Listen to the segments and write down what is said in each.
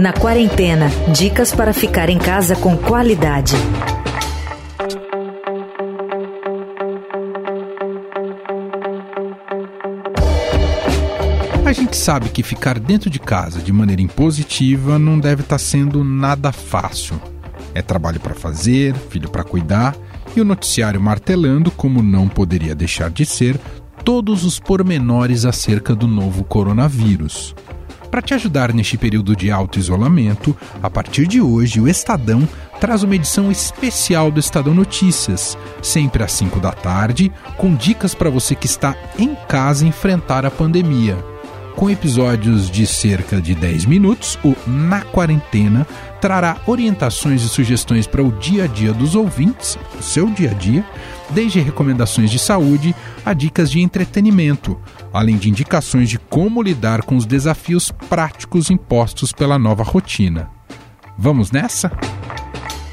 Na quarentena, dicas para ficar em casa com qualidade. A gente sabe que ficar dentro de casa de maneira impositiva não deve estar sendo nada fácil. É trabalho para fazer, filho para cuidar e o noticiário martelando, como não poderia deixar de ser, todos os pormenores acerca do novo coronavírus. Para te ajudar neste período de auto-isolamento, a partir de hoje o Estadão traz uma edição especial do Estadão Notícias, sempre às 5 da tarde, com dicas para você que está em casa enfrentar a pandemia. Com episódios de cerca de 10 minutos, o Na Quarentena trará orientações e sugestões para o dia a dia dos ouvintes, o seu dia a dia, desde recomendações de saúde a dicas de entretenimento, além de indicações de como lidar com os desafios práticos impostos pela nova rotina. Vamos nessa?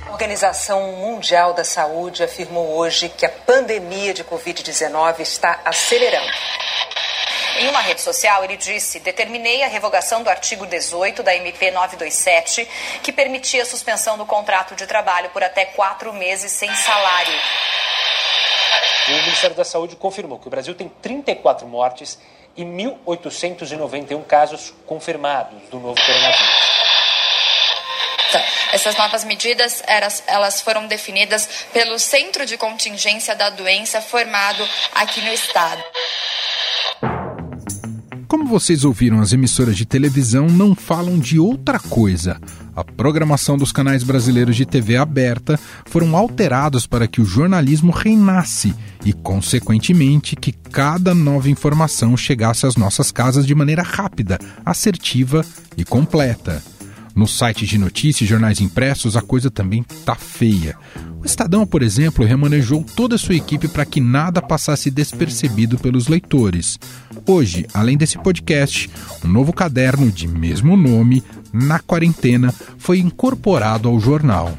A Organização Mundial da Saúde afirmou hoje que a pandemia de Covid-19 está acelerando. Em uma rede social, ele disse: Determinei a revogação do artigo 18 da MP 927, que permitia a suspensão do contrato de trabalho por até quatro meses sem salário. O Ministério da Saúde confirmou que o Brasil tem 34 mortes e 1.891 casos confirmados do novo coronavírus. Essas novas medidas elas, elas foram definidas pelo Centro de Contingência da Doença formado aqui no estado. Como vocês ouviram, as emissoras de televisão não falam de outra coisa. A programação dos canais brasileiros de TV aberta foram alterados para que o jornalismo reinasse e, consequentemente, que cada nova informação chegasse às nossas casas de maneira rápida, assertiva e completa. Nos sites de notícias e jornais impressos, a coisa também tá feia. O Estadão, por exemplo, remanejou toda a sua equipe para que nada passasse despercebido pelos leitores. Hoje, além desse podcast, um novo caderno de mesmo nome, Na Quarentena, foi incorporado ao jornal.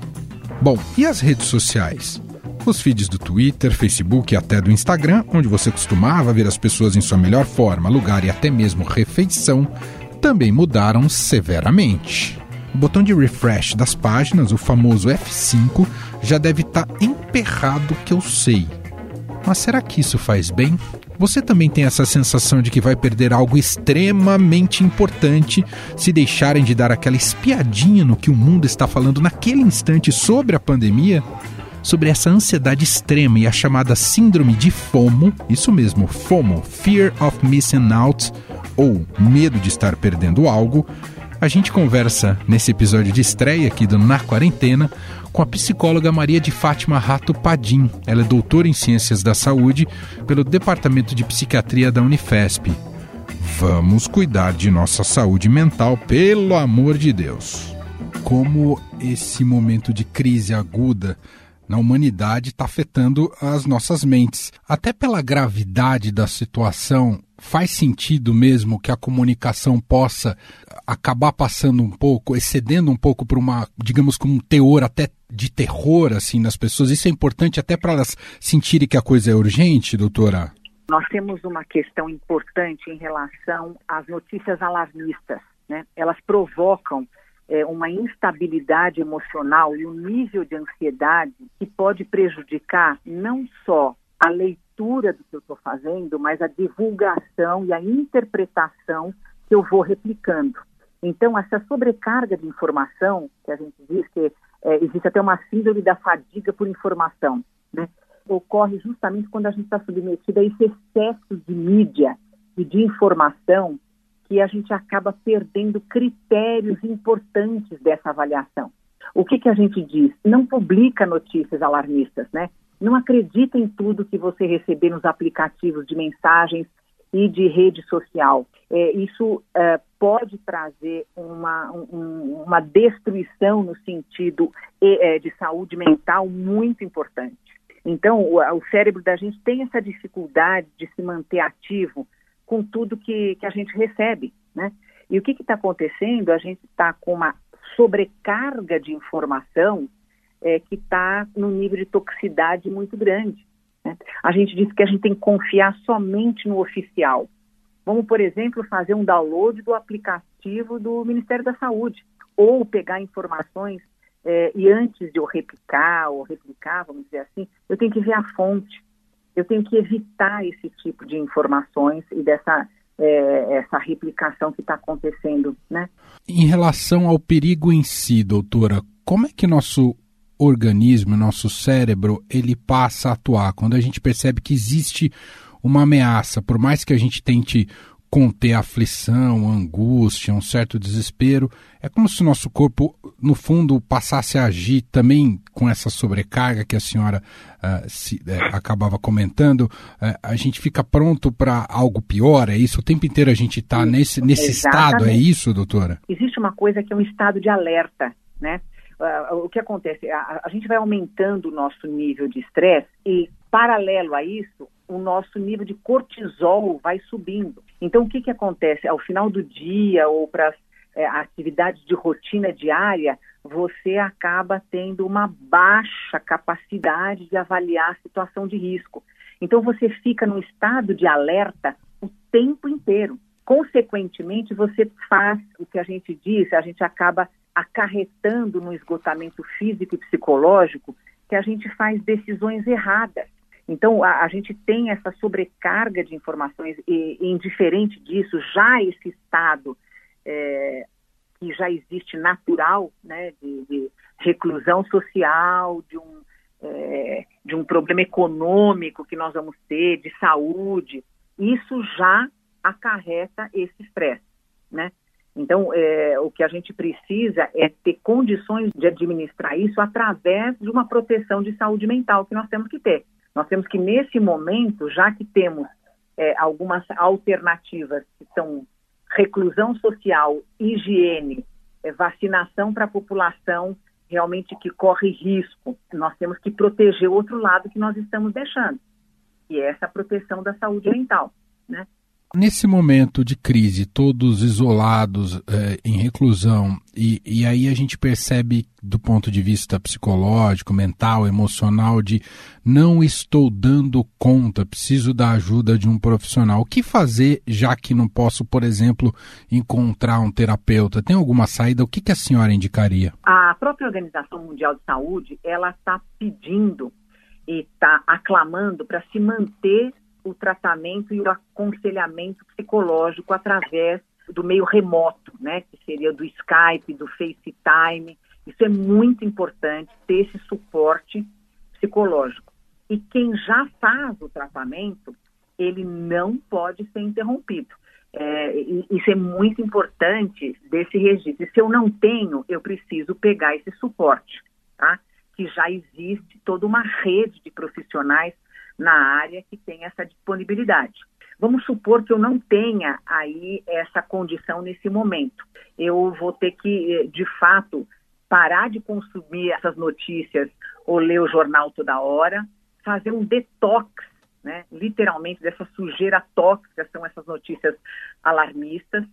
Bom, e as redes sociais? Os feeds do Twitter, Facebook e até do Instagram, onde você costumava ver as pessoas em sua melhor forma, lugar e até mesmo refeição, também mudaram severamente. O botão de refresh das páginas, o famoso F5, já deve estar tá emperrado que eu sei. Mas será que isso faz bem? Você também tem essa sensação de que vai perder algo extremamente importante se deixarem de dar aquela espiadinha no que o mundo está falando naquele instante sobre a pandemia? Sobre essa ansiedade extrema e a chamada síndrome de FOMO, isso mesmo, FOMO, Fear of Missing Out, ou medo de estar perdendo algo, a gente conversa nesse episódio de estreia aqui do Na Quarentena com a psicóloga Maria de Fátima Rato Padim. Ela é doutora em Ciências da Saúde pelo Departamento de Psiquiatria da Unifesp. Vamos cuidar de nossa saúde mental, pelo amor de Deus. Como esse momento de crise aguda na humanidade está afetando as nossas mentes. Até pela gravidade da situação, faz sentido mesmo que a comunicação possa acabar passando um pouco, excedendo um pouco para uma, digamos, como um teor até de terror assim nas pessoas. Isso é importante até para elas sentirem que a coisa é urgente, doutora. Nós temos uma questão importante em relação às notícias alarmistas. Né? Elas provocam é, uma instabilidade emocional e um nível de ansiedade que pode prejudicar não só a leitura do que eu estou fazendo, mas a divulgação e a interpretação que eu vou replicando. Então, essa sobrecarga de informação, que a gente diz que é, existe até uma síndrome da fadiga por informação, né? ocorre justamente quando a gente está submetido a esse excesso de mídia e de informação que a gente acaba perdendo critérios importantes dessa avaliação. O que, que a gente diz? Não publica notícias alarmistas, né? Não acredita em tudo que você receber nos aplicativos de mensagens e de rede social. É, isso é, pode trazer uma, um, uma destruição no sentido é, de saúde mental muito importante. Então, o, o cérebro da gente tem essa dificuldade de se manter ativo com tudo que, que a gente recebe, né? E o que está acontecendo? A gente está com uma sobrecarga de informação é, que está num nível de toxicidade muito grande. Né? A gente diz que a gente tem que confiar somente no oficial. Vamos, por exemplo, fazer um download do aplicativo do Ministério da Saúde, ou pegar informações é, e antes de eu replicar ou replicar, vamos dizer assim, eu tenho que ver a fonte, eu tenho que evitar esse tipo de informações e dessa é, essa replicação que está acontecendo, né? Em relação ao perigo em si, doutora, como é que nosso organismo, nosso cérebro, ele passa a atuar quando a gente percebe que existe uma ameaça, por mais que a gente tente conter a aflição, a angústia, um certo desespero. É como se o nosso corpo, no fundo, passasse a agir também com essa sobrecarga que a senhora uh, se, uh, acabava comentando. Uh, a gente fica pronto para algo pior, é isso? O tempo inteiro a gente está nesse, nesse estado, é isso, doutora? Existe uma coisa que é um estado de alerta, né? o que acontece? A, a gente vai aumentando o nosso nível de estresse e, paralelo a isso, o nosso nível de cortisol vai subindo. Então, o que, que acontece? Ao final do dia ou para é, atividades de rotina diária, você acaba tendo uma baixa capacidade de avaliar a situação de risco. Então, você fica num estado de alerta o tempo inteiro. Consequentemente, você faz o que a gente diz, a gente acaba acarretando no esgotamento físico e psicológico, que a gente faz decisões erradas. Então, a, a, gente tem essa sobrecarga de informações e, e indiferente disso, já esse estado é, que já existe natural, né, de, de reclusão social, de um, é, de um problema econômico que nós vamos ter, de saúde, isso já acarreta esse estresse, né? Então, é, o que a gente precisa é ter condições de administrar isso através de uma proteção de saúde mental que nós temos que ter. Nós temos que, nesse momento, já que temos é, algumas alternativas que são reclusão social, higiene, é, vacinação para a população realmente que corre risco, nós temos que proteger o outro lado que nós estamos deixando, e é essa proteção da saúde mental, né? Nesse momento de crise, todos isolados é, em reclusão, e, e aí a gente percebe do ponto de vista psicológico, mental, emocional, de não estou dando conta, preciso da ajuda de um profissional. O que fazer já que não posso, por exemplo, encontrar um terapeuta? Tem alguma saída? O que, que a senhora indicaria? A própria Organização Mundial de Saúde, ela está pedindo e está aclamando para se manter o tratamento e o aconselhamento psicológico através do meio remoto, né, que seria do Skype, do FaceTime. Isso é muito importante ter esse suporte psicológico. E quem já faz o tratamento, ele não pode ser interrompido. É, isso é muito importante desse registro. E se eu não tenho, eu preciso pegar esse suporte, tá? Que já existe toda uma rede de profissionais na área que tem essa disponibilidade. Vamos supor que eu não tenha aí essa condição nesse momento. Eu vou ter que, eh, de fato, parar de consumir essas notícias ou ler o jornal toda hora, fazer um detox, né, literalmente, dessa sujeira tóxica, são essas notícias alarmistas,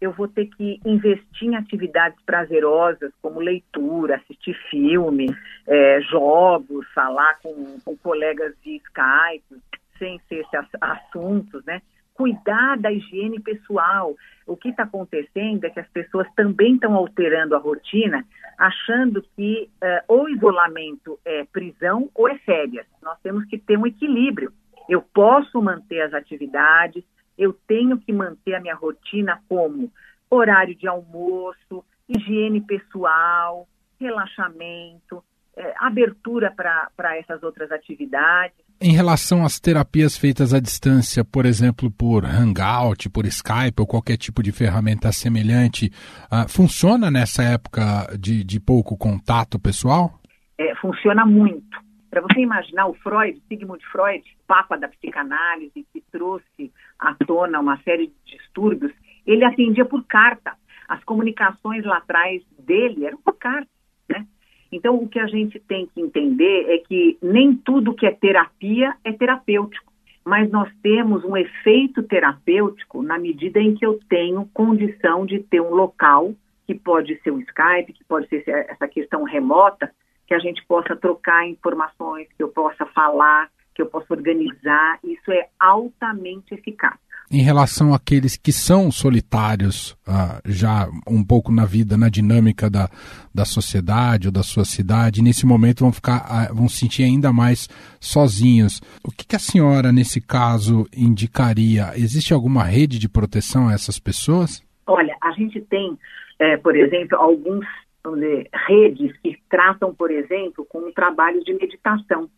eu vou ter que investir em atividades prazerosas, como leitura, assistir filme, é, jogos, falar com, com colegas de Skype, sem ser esses assuntos, né? Cuidar da higiene pessoal. O que está acontecendo é que as pessoas também estão alterando a rotina, achando que uh, ou isolamento é prisão ou é férias. Nós temos que ter um equilíbrio. Eu posso manter as atividades, eu tenho que manter a minha rotina como horário de almoço, higiene pessoal, relaxamento, é, abertura para essas outras atividades. Em relação às terapias feitas à distância, por exemplo, por Hangout, por Skype ou qualquer tipo de ferramenta semelhante, uh, funciona nessa época de, de pouco contato pessoal? É, funciona muito. Para você imaginar o Freud, Sigmund Freud, papa da psicanálise, que trouxe à tona uma série de distúrbios, ele atendia por carta. As comunicações lá atrás dele eram por carta, né? Então, o que a gente tem que entender é que nem tudo que é terapia é terapêutico, mas nós temos um efeito terapêutico na medida em que eu tenho condição de ter um local, que pode ser um Skype, que pode ser essa questão remota, que a gente possa trocar informações, que eu possa falar, que eu possa organizar, isso é altamente eficaz. em relação àqueles que são solitários uh, já um pouco na vida, na dinâmica da, da sociedade ou da sua cidade, nesse momento vão ficar, uh, vão se sentir ainda mais sozinhos. O que, que, a senhora, nesse caso, indicaria? Existe alguma rede de proteção a essas pessoas? Olha, a gente tem, é, por exemplo, alguns redes que tratam, por exemplo, com um trabalho de meditação.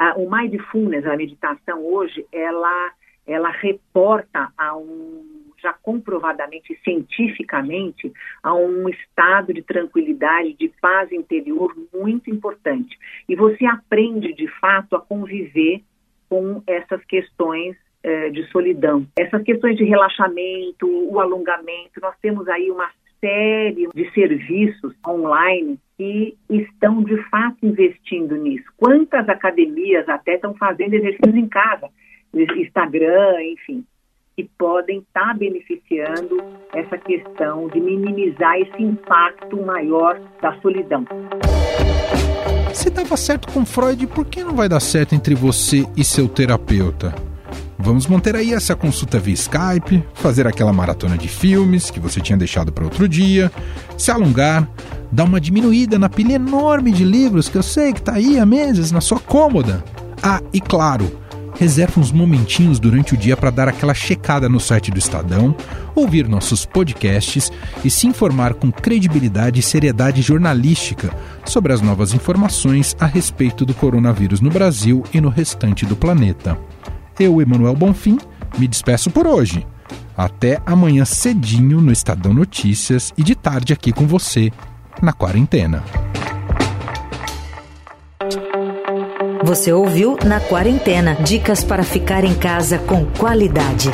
Uh, o Mindfulness, a meditação hoje, ela ela reporta a um já comprovadamente cientificamente a um estado de tranquilidade, de paz interior muito importante. E você aprende de fato a conviver com essas questões eh, de solidão, essas questões de relaxamento, o alongamento. Nós temos aí uma série de serviços online que estão de fato investindo nisso. Quantas academias até estão fazendo exercícios em casa? Instagram, enfim, que podem estar tá beneficiando essa questão de minimizar esse impacto maior da solidão. Se dava certo com Freud, por que não vai dar certo entre você e seu terapeuta? Vamos manter aí essa consulta via Skype, fazer aquela maratona de filmes que você tinha deixado para outro dia, se alongar, dar uma diminuída na pilha enorme de livros que eu sei que está aí há meses na sua cômoda. Ah, e claro, reserva uns momentinhos durante o dia para dar aquela checada no site do Estadão, ouvir nossos podcasts e se informar com credibilidade e seriedade jornalística sobre as novas informações a respeito do coronavírus no Brasil e no restante do planeta. Eu, Emanuel Bonfim, me despeço por hoje. Até amanhã cedinho no Estadão Notícias e de tarde aqui com você na quarentena. Você ouviu Na Quarentena dicas para ficar em casa com qualidade.